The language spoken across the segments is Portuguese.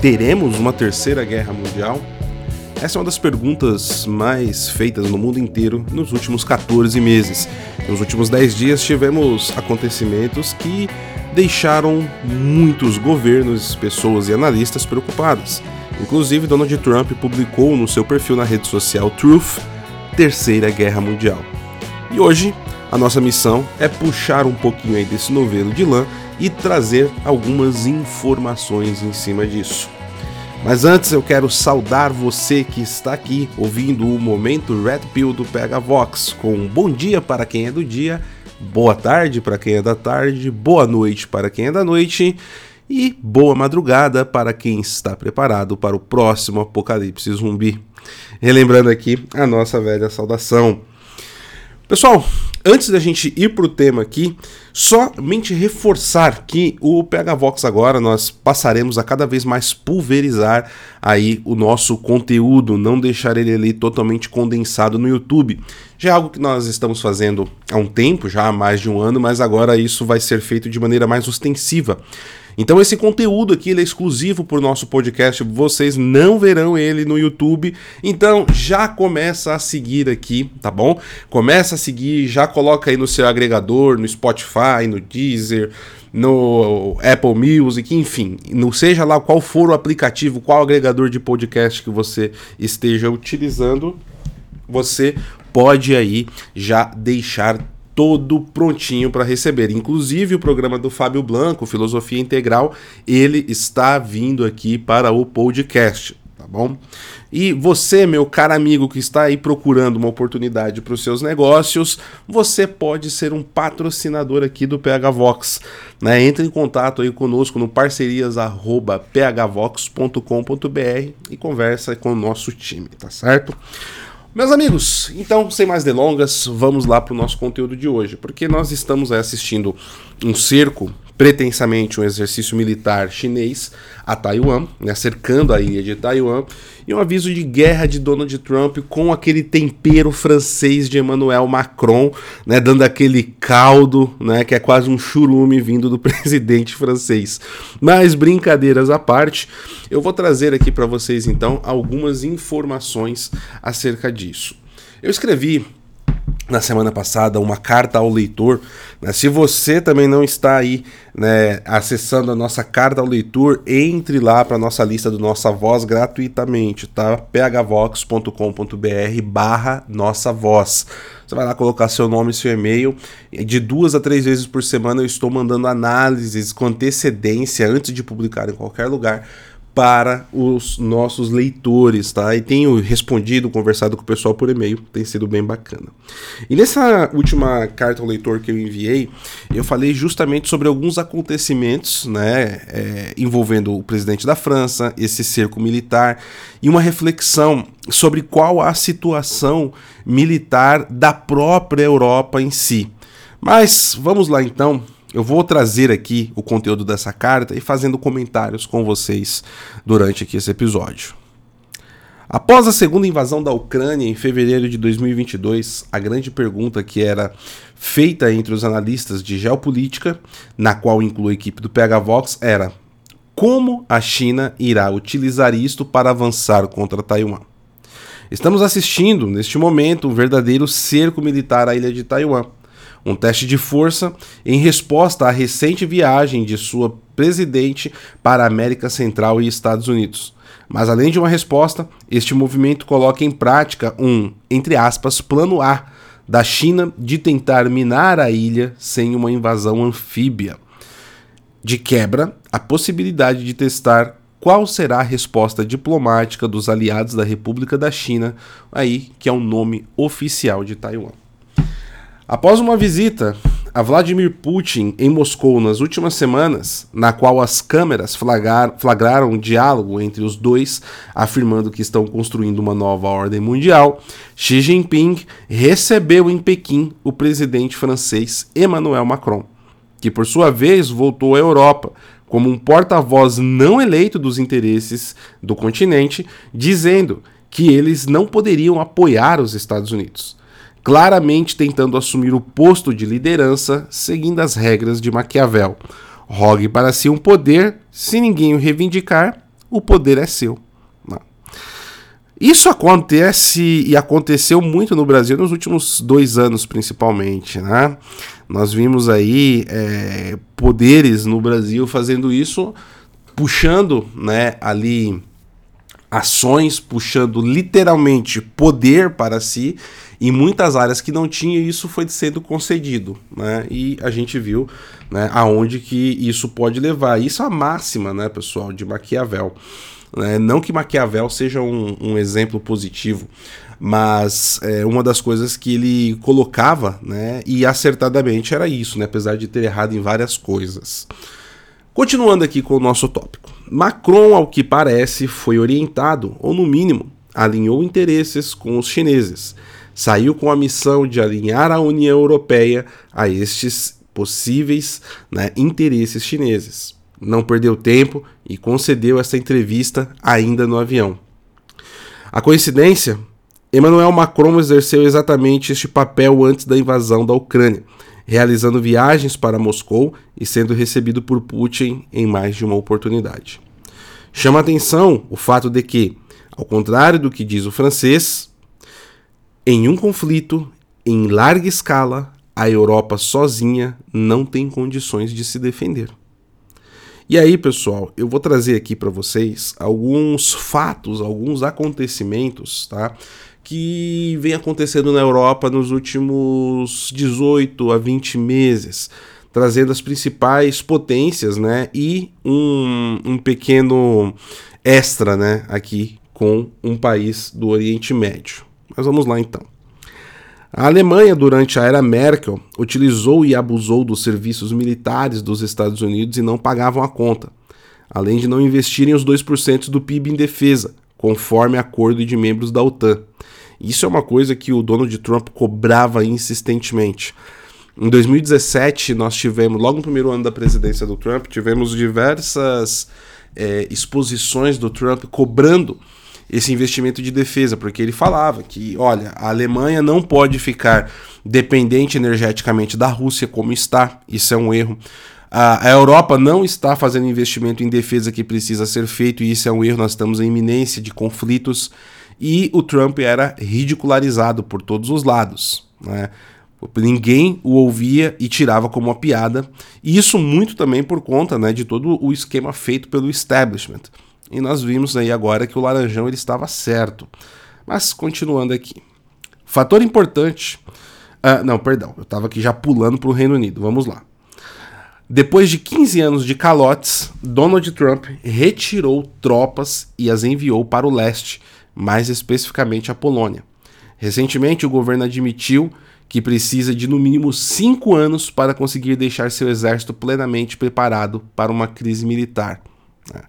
Teremos uma terceira guerra mundial? Essa é uma das perguntas mais feitas no mundo inteiro nos últimos 14 meses. Nos últimos 10 dias tivemos acontecimentos que deixaram muitos governos, pessoas e analistas preocupados. Inclusive, Donald Trump publicou no seu perfil na rede social Truth Terceira Guerra Mundial. E hoje, a nossa missão é puxar um pouquinho aí desse novelo de lã e trazer algumas informações em cima disso. Mas antes eu quero saudar você que está aqui ouvindo o momento Red Pill do Pega Vox, com um bom dia para quem é do dia, boa tarde para quem é da tarde, boa noite para quem é da noite e boa madrugada para quem está preparado para o próximo apocalipse zumbi. Relembrando aqui a nossa velha saudação. Pessoal, antes da gente ir para o tema aqui, somente reforçar que o PH Vox agora nós passaremos a cada vez mais pulverizar aí o nosso conteúdo, não deixar ele ali totalmente condensado no YouTube. Já é algo que nós estamos fazendo há um tempo, já há mais de um ano, mas agora isso vai ser feito de maneira mais ostensiva. Então esse conteúdo aqui é exclusivo para o nosso podcast, vocês não verão ele no YouTube. Então já começa a seguir aqui, tá bom? Começa a seguir, já coloca aí no seu agregador, no Spotify, no Deezer, no Apple Music, enfim, não seja lá qual for o aplicativo, qual agregador de podcast que você esteja utilizando, você pode aí já deixar todo prontinho para receber. Inclusive o programa do Fábio Blanco, Filosofia Integral, ele está vindo aqui para o podcast, tá bom? E você, meu caro amigo que está aí procurando uma oportunidade para os seus negócios, você pode ser um patrocinador aqui do PH Vox. Né? Entre em contato aí conosco no parcerias@phvox.com.br e conversa com o nosso time, tá certo? Meus amigos, então, sem mais delongas, vamos lá para o nosso conteúdo de hoje, porque nós estamos assistindo um cerco pretensamente um exercício militar chinês a Taiwan, né, cercando a ilha de Taiwan, e um aviso de guerra de Donald Trump com aquele tempero francês de Emmanuel Macron, né, dando aquele caldo, né, que é quase um churume vindo do presidente francês. Mas brincadeiras à parte, eu vou trazer aqui para vocês então algumas informações acerca disso. Eu escrevi na semana passada uma carta ao leitor. Né? Se você também não está aí né, acessando a nossa carta ao leitor, entre lá para a nossa lista do Nossa Voz gratuitamente, tá? phvox.com.br barra Nossa Voz. Você vai lá colocar seu nome e seu e-mail. De duas a três vezes por semana eu estou mandando análises com antecedência antes de publicar em qualquer lugar para os nossos leitores, tá? E tenho respondido, conversado com o pessoal por e-mail, tem sido bem bacana. E nessa última carta ao leitor que eu enviei, eu falei justamente sobre alguns acontecimentos, né, é, envolvendo o presidente da França, esse cerco militar e uma reflexão sobre qual a situação militar da própria Europa em si. Mas vamos lá então eu vou trazer aqui o conteúdo dessa carta e fazendo comentários com vocês durante aqui esse episódio. Após a segunda invasão da Ucrânia em fevereiro de 2022, a grande pergunta que era feita entre os analistas de geopolítica, na qual inclui a equipe do PH Vox, era: como a China irá utilizar isto para avançar contra Taiwan? Estamos assistindo, neste momento, um verdadeiro cerco militar à ilha de Taiwan um teste de força em resposta à recente viagem de sua presidente para a América Central e Estados Unidos. Mas além de uma resposta, este movimento coloca em prática um, entre aspas, plano A da China de tentar minar a ilha sem uma invasão anfíbia. De quebra, a possibilidade de testar qual será a resposta diplomática dos aliados da República da China, aí que é o nome oficial de Taiwan. Após uma visita a Vladimir Putin em Moscou nas últimas semanas, na qual as câmeras flagraram um diálogo entre os dois, afirmando que estão construindo uma nova ordem mundial, Xi Jinping recebeu em Pequim o presidente francês Emmanuel Macron, que por sua vez voltou à Europa como um porta-voz não eleito dos interesses do continente, dizendo que eles não poderiam apoiar os Estados Unidos claramente tentando assumir o posto de liderança seguindo as regras de Maquiavel. Rogue para si um poder, se ninguém o reivindicar, o poder é seu. Isso acontece e aconteceu muito no Brasil nos últimos dois anos, principalmente. Né? Nós vimos aí é, poderes no Brasil fazendo isso, puxando né, ali ações, puxando literalmente poder para si em muitas áreas que não tinha, isso foi sendo concedido, né? E a gente viu, né, aonde que isso pode levar. Isso é a máxima, né, pessoal, de Maquiavel. Né? Não que Maquiavel seja um, um exemplo positivo, mas é, uma das coisas que ele colocava, né, e acertadamente era isso, né, apesar de ter errado em várias coisas. Continuando aqui com o nosso tópico. Macron, ao que parece, foi orientado, ou no mínimo, alinhou interesses com os chineses saiu com a missão de alinhar a União Europeia a estes possíveis né, interesses chineses. Não perdeu tempo e concedeu essa entrevista ainda no avião. A coincidência? Emmanuel Macron exerceu exatamente este papel antes da invasão da Ucrânia, realizando viagens para Moscou e sendo recebido por Putin em mais de uma oportunidade. Chama atenção o fato de que, ao contrário do que diz o francês, em um conflito em larga escala, a Europa sozinha não tem condições de se defender. E aí, pessoal, eu vou trazer aqui para vocês alguns fatos, alguns acontecimentos, tá? Que vem acontecendo na Europa nos últimos 18 a 20 meses, trazendo as principais potências, né? E um, um pequeno extra, né? Aqui com um país do Oriente Médio. Mas vamos lá então. A Alemanha, durante a era Merkel, utilizou e abusou dos serviços militares dos Estados Unidos e não pagavam a conta, além de não investirem os 2% do PIB em defesa, conforme acordo de membros da OTAN. Isso é uma coisa que o Donald Trump cobrava insistentemente. Em 2017, nós tivemos, logo no primeiro ano da presidência do Trump, tivemos diversas é, exposições do Trump cobrando esse investimento de defesa, porque ele falava que, olha, a Alemanha não pode ficar dependente energeticamente da Rússia como está, isso é um erro. A Europa não está fazendo investimento em defesa que precisa ser feito, e isso é um erro, nós estamos em iminência de conflitos, e o Trump era ridicularizado por todos os lados. Né? Ninguém o ouvia e tirava como uma piada. E isso muito também por conta né, de todo o esquema feito pelo establishment. E nós vimos aí agora que o Laranjão ele estava certo. Mas continuando aqui. Fator importante. Uh, não, perdão, eu estava aqui já pulando para o Reino Unido. Vamos lá. Depois de 15 anos de calotes, Donald Trump retirou tropas e as enviou para o leste, mais especificamente a Polônia. Recentemente, o governo admitiu que precisa de no mínimo cinco anos para conseguir deixar seu exército plenamente preparado para uma crise militar. Né?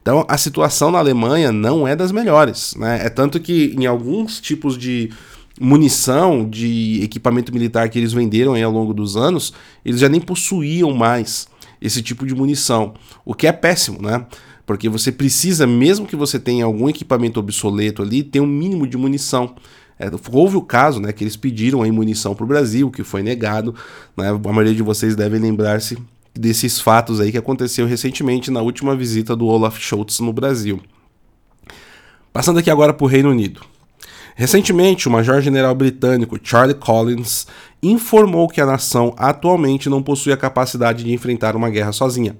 Então a situação na Alemanha não é das melhores. Né? É tanto que em alguns tipos de munição, de equipamento militar que eles venderam ao longo dos anos, eles já nem possuíam mais esse tipo de munição, o que é péssimo, né? Porque você precisa, mesmo que você tenha algum equipamento obsoleto ali, ter um mínimo de munição. É, houve o caso né, que eles pediram aí munição para o Brasil, que foi negado. Né, a maioria de vocês devem lembrar-se desses fatos aí que aconteceu recentemente na última visita do Olaf Scholz no Brasil. Passando aqui agora para o Reino Unido. Recentemente, o Major-General britânico Charlie Collins informou que a nação atualmente não possui a capacidade de enfrentar uma guerra sozinha.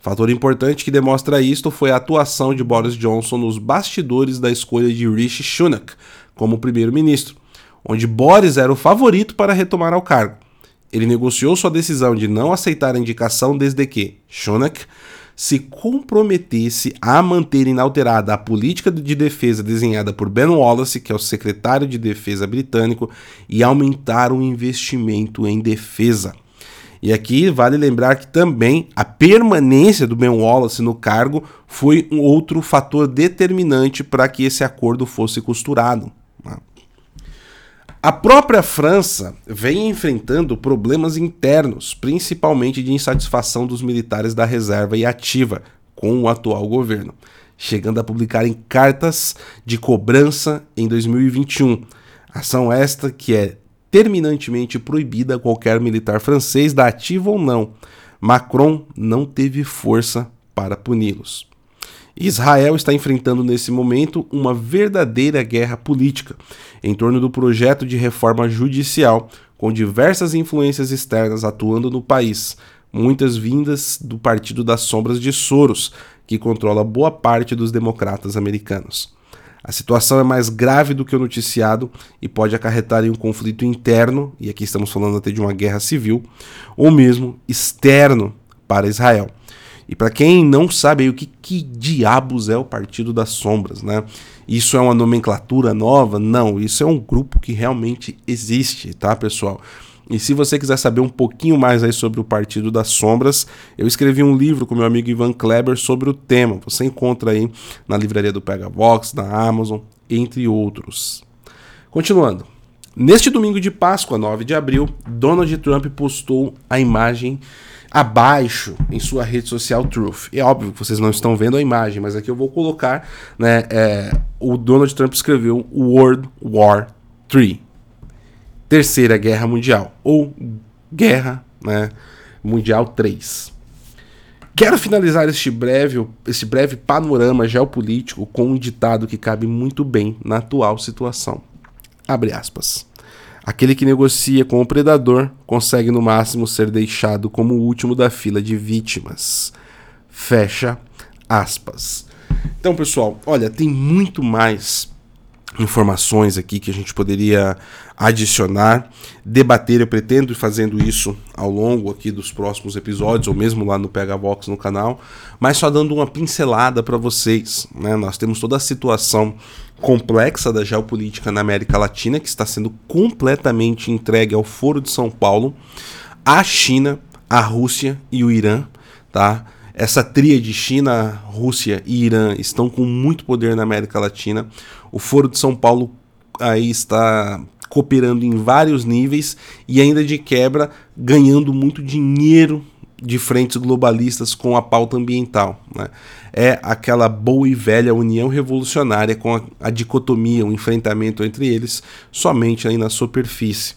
Fator importante que demonstra isto foi a atuação de Boris Johnson nos bastidores da escolha de Rishi Sunak como primeiro-ministro, onde Boris era o favorito para retomar ao cargo. Ele negociou sua decisão de não aceitar a indicação desde que Shonak se comprometesse a manter inalterada a política de defesa desenhada por Ben Wallace, que é o secretário de defesa britânico, e aumentar o investimento em defesa. E aqui vale lembrar que também a permanência do Ben Wallace no cargo foi um outro fator determinante para que esse acordo fosse costurado. Né? A própria França vem enfrentando problemas internos, principalmente de insatisfação dos militares da reserva e ativa com o atual governo, chegando a publicar em cartas de cobrança em 2021. Ação esta que é terminantemente proibida a qualquer militar francês da ativa ou não. Macron não teve força para puni-los. Israel está enfrentando nesse momento uma verdadeira guerra política em torno do projeto de reforma judicial, com diversas influências externas atuando no país, muitas vindas do Partido das Sombras de Soros, que controla boa parte dos democratas americanos. A situação é mais grave do que o noticiado e pode acarretar em um conflito interno, e aqui estamos falando até de uma guerra civil, ou mesmo externo para Israel. E para quem não sabe aí, o que, que diabos é o Partido das Sombras, né? Isso é uma nomenclatura nova? Não, isso é um grupo que realmente existe, tá, pessoal? E se você quiser saber um pouquinho mais aí sobre o Partido das Sombras, eu escrevi um livro com meu amigo Ivan Kleber sobre o tema. Você encontra aí na livraria do Pega Vox, na Amazon, entre outros. Continuando. Neste domingo de Páscoa, 9 de abril, Donald Trump postou a imagem abaixo em sua rede social Truth. É óbvio que vocês não estão vendo a imagem, mas aqui eu vou colocar, né? É, o Donald Trump escreveu World War 3. Terceira Guerra Mundial, ou Guerra né, Mundial 3. Quero finalizar este breve, este breve panorama geopolítico com um ditado que cabe muito bem na atual situação. Abre aspas. Aquele que negocia com o predador consegue no máximo ser deixado como o último da fila de vítimas. Fecha aspas. Então, pessoal, olha, tem muito mais informações aqui que a gente poderia adicionar, debater. Eu pretendo ir fazendo isso ao longo aqui dos próximos episódios, ou mesmo lá no Pega Box no canal, mas só dando uma pincelada para vocês. Né? Nós temos toda a situação complexa da geopolítica na América Latina, que está sendo completamente entregue ao Foro de São Paulo, a China, a Rússia e o Irã, tá? Essa tríade China, Rússia e Irã estão com muito poder na América Latina. O Foro de São Paulo aí está cooperando em vários níveis e ainda de quebra ganhando muito dinheiro de frentes globalistas com a pauta ambiental. Né? É aquela boa e velha união revolucionária com a, a dicotomia, o enfrentamento entre eles somente aí na superfície.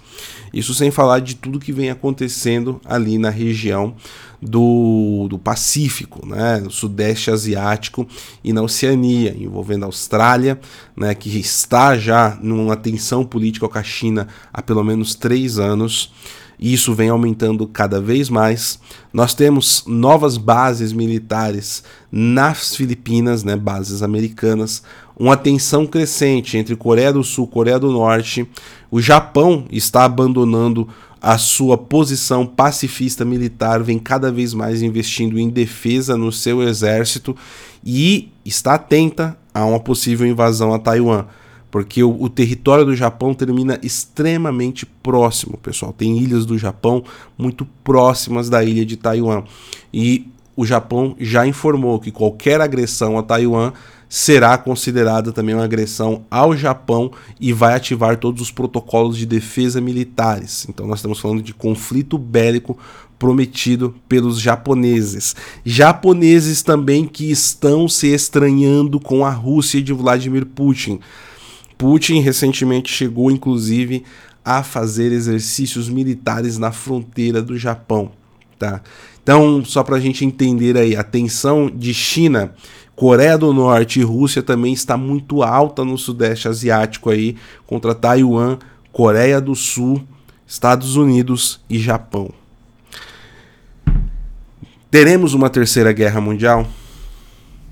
Isso sem falar de tudo que vem acontecendo ali na região do, do Pacífico, né, no Sudeste Asiático e na Oceania, envolvendo a Austrália, né, que está já numa tensão política com a China há pelo menos três anos e isso vem aumentando cada vez mais. Nós temos novas bases militares nas Filipinas, né, bases americanas, uma tensão crescente entre Coreia do Sul e Coreia do Norte. O Japão está abandonando a sua posição pacifista militar, vem cada vez mais investindo em defesa no seu exército e está atenta a uma possível invasão a Taiwan porque o, o, território do Japão termina extremamente próximo, pessoal. Tem ilhas do Japão muito próximas da ilha de Taiwan. E o Japão já informou que qualquer agressão a Taiwan será considerada também uma agressão ao Japão e vai ativar todos os protocolos de defesa militares. Então nós estamos falando de conflito bélico prometido pelos japoneses. Japoneses também que estão se estranhando com a Rússia de Vladimir Putin. Putin recentemente chegou, inclusive, a fazer exercícios militares na fronteira do Japão. Tá? Então, só para a gente entender aí, a tensão de China, Coreia do Norte e Rússia também está muito alta no Sudeste Asiático aí, contra Taiwan, Coreia do Sul, Estados Unidos e Japão. Teremos uma terceira guerra mundial?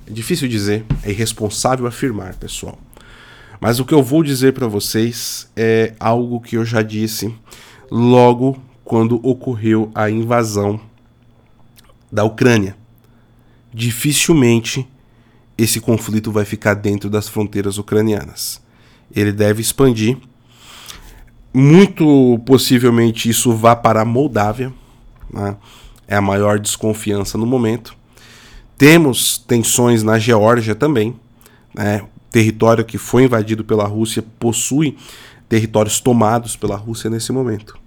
É difícil dizer, é irresponsável afirmar, pessoal. Mas o que eu vou dizer para vocês é algo que eu já disse logo quando ocorreu a invasão da Ucrânia. Dificilmente esse conflito vai ficar dentro das fronteiras ucranianas. Ele deve expandir. Muito possivelmente isso vá para a Moldávia. Né? É a maior desconfiança no momento. Temos tensões na Geórgia também. Né? Território que foi invadido pela Rússia possui territórios tomados pela Rússia nesse momento.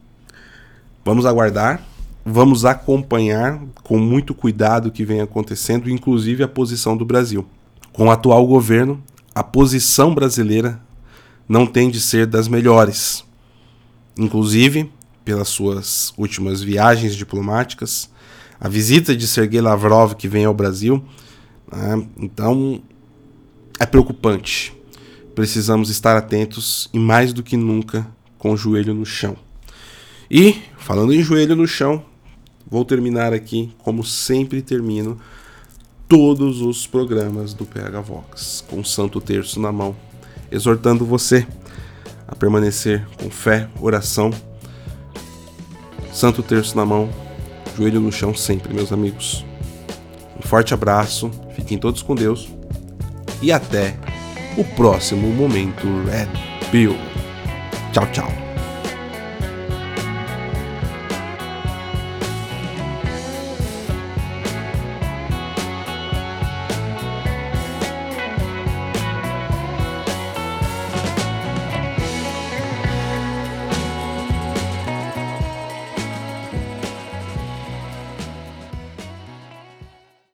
Vamos aguardar, vamos acompanhar com muito cuidado o que vem acontecendo, inclusive a posição do Brasil. Com o atual governo, a posição brasileira não tem de ser das melhores. Inclusive, pelas suas últimas viagens diplomáticas, a visita de Sergei Lavrov que vem ao Brasil Né? Então, é preocupante. Precisamos estar atentos e mais do que nunca com o joelho no chão. E, falando em joelho no chão, vou terminar aqui, como sempre termino, todos os programas do PH Vox, com o Santo Terço na mão, exortando você a permanecer com fé, oração, Santo Terço na mão, joelho no chão sempre, meus amigos. Um forte abraço, fiquem todos com Deus e até o próximo momento Red Pill. Tchau, tchau.